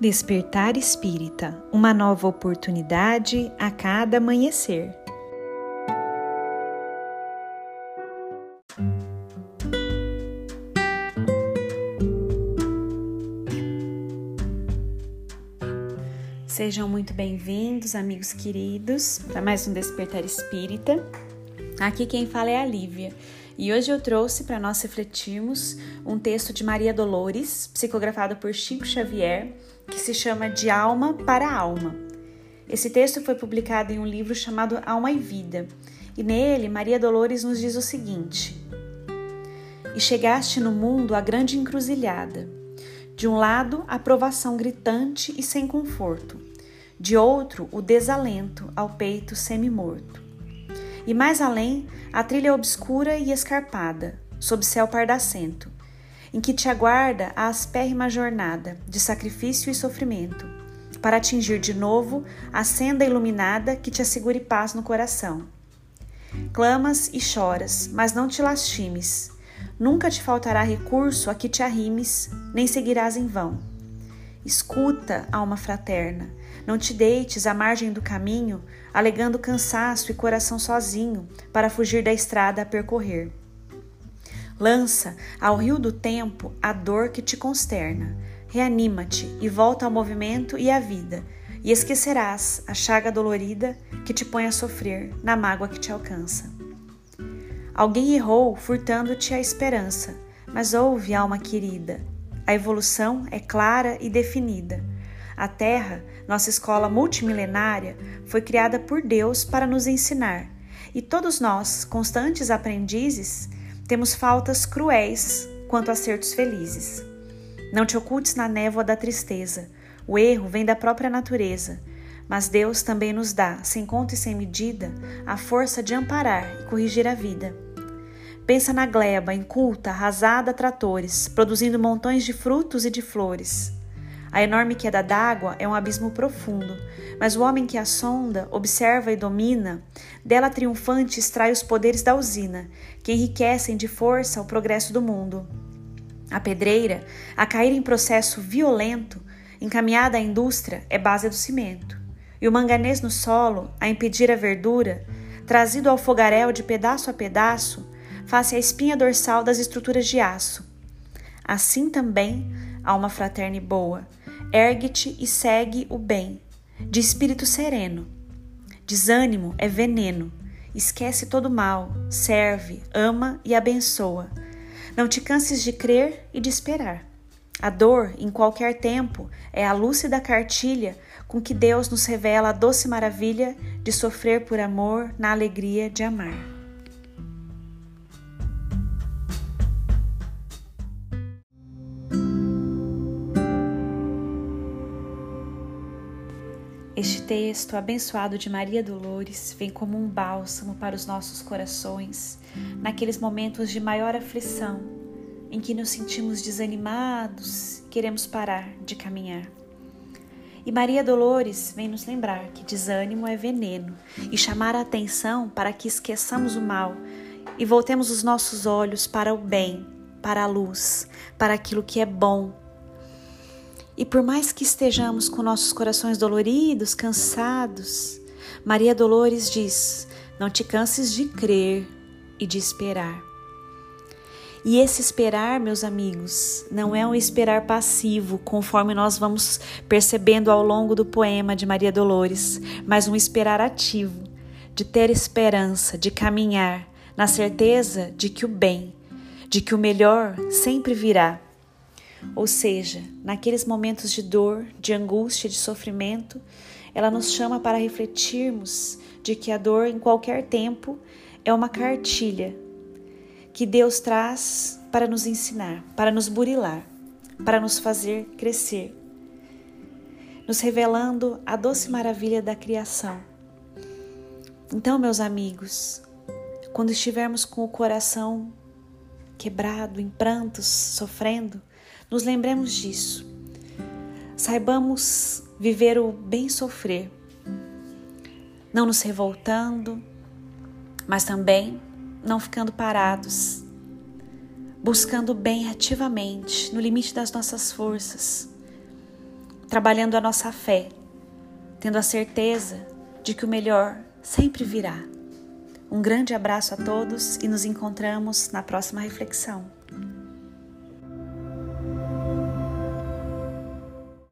Despertar Espírita uma nova oportunidade a cada amanhecer. Sejam muito bem-vindos, amigos queridos, para mais um Despertar Espírita. Aqui quem fala é a Lívia e hoje eu trouxe para nós refletirmos um texto de Maria Dolores, psicografado por Chico Xavier que se chama De Alma para Alma. Esse texto foi publicado em um livro chamado Alma e Vida, e nele Maria Dolores nos diz o seguinte: E chegaste no mundo a grande encruzilhada. De um lado, a provação gritante e sem conforto, de outro, o desalento ao peito semi-morto. E mais além, a trilha obscura e escarpada, sob céu pardacento, em que te aguarda a aspérrima jornada de sacrifício e sofrimento, para atingir de novo a senda iluminada que te assegure paz no coração. Clamas e choras, mas não te lastimes. Nunca te faltará recurso a que te arrimes, nem seguirás em vão. Escuta, alma fraterna, não te deites à margem do caminho, alegando cansaço e coração sozinho para fugir da estrada a percorrer. Lança ao rio do tempo a dor que te consterna. Reanima-te e volta ao movimento e à vida, e esquecerás a chaga dolorida que te põe a sofrer na mágoa que te alcança. Alguém errou furtando-te a esperança, mas ouve, alma querida. A evolução é clara e definida. A Terra, nossa escola multimilenária, foi criada por Deus para nos ensinar, e todos nós, constantes aprendizes, temos faltas cruéis quanto acertos felizes. Não te ocultes na névoa da tristeza. O erro vem da própria natureza, mas Deus também nos dá, sem conta e sem medida, a força de amparar e corrigir a vida. Pensa na gleba, inculta, arrasada tratores, produzindo montões de frutos e de flores. A enorme queda d'água é um abismo profundo, mas o homem que a sonda, observa e domina, dela triunfante extrai os poderes da usina, que enriquecem de força o progresso do mundo. A pedreira, a cair em processo violento, encaminhada à indústria, é base do cimento. E o manganês no solo, a impedir a verdura, trazido ao fogaréu de pedaço a pedaço, face a espinha dorsal das estruturas de aço. Assim também, alma fraterna e boa, ergue-te e segue o bem, de espírito sereno. Desânimo é veneno, esquece todo mal, serve, ama e abençoa. Não te canses de crer e de esperar. A dor, em qualquer tempo, é a lúcida cartilha com que Deus nos revela a doce maravilha de sofrer por amor na alegria de amar. Este texto abençoado de Maria Dolores vem como um bálsamo para os nossos corações, naqueles momentos de maior aflição, em que nos sentimos desanimados, queremos parar de caminhar. E Maria Dolores vem nos lembrar que desânimo é veneno e chamar a atenção para que esqueçamos o mal e voltemos os nossos olhos para o bem, para a luz, para aquilo que é bom, e por mais que estejamos com nossos corações doloridos, cansados, Maria Dolores diz: não te canses de crer e de esperar. E esse esperar, meus amigos, não é um esperar passivo, conforme nós vamos percebendo ao longo do poema de Maria Dolores, mas um esperar ativo, de ter esperança, de caminhar, na certeza de que o bem, de que o melhor sempre virá ou seja, naqueles momentos de dor, de angústia, de sofrimento, ela nos chama para refletirmos de que a dor, em qualquer tempo, é uma cartilha que Deus traz para nos ensinar, para nos burilar, para nos fazer crescer, nos revelando a doce maravilha da criação. Então, meus amigos, quando estivermos com o coração quebrado, em prantos, sofrendo, nos lembremos disso. Saibamos viver o bem sofrer, não nos revoltando, mas também não ficando parados, buscando o bem ativamente, no limite das nossas forças, trabalhando a nossa fé, tendo a certeza de que o melhor sempre virá. Um grande abraço a todos e nos encontramos na próxima reflexão.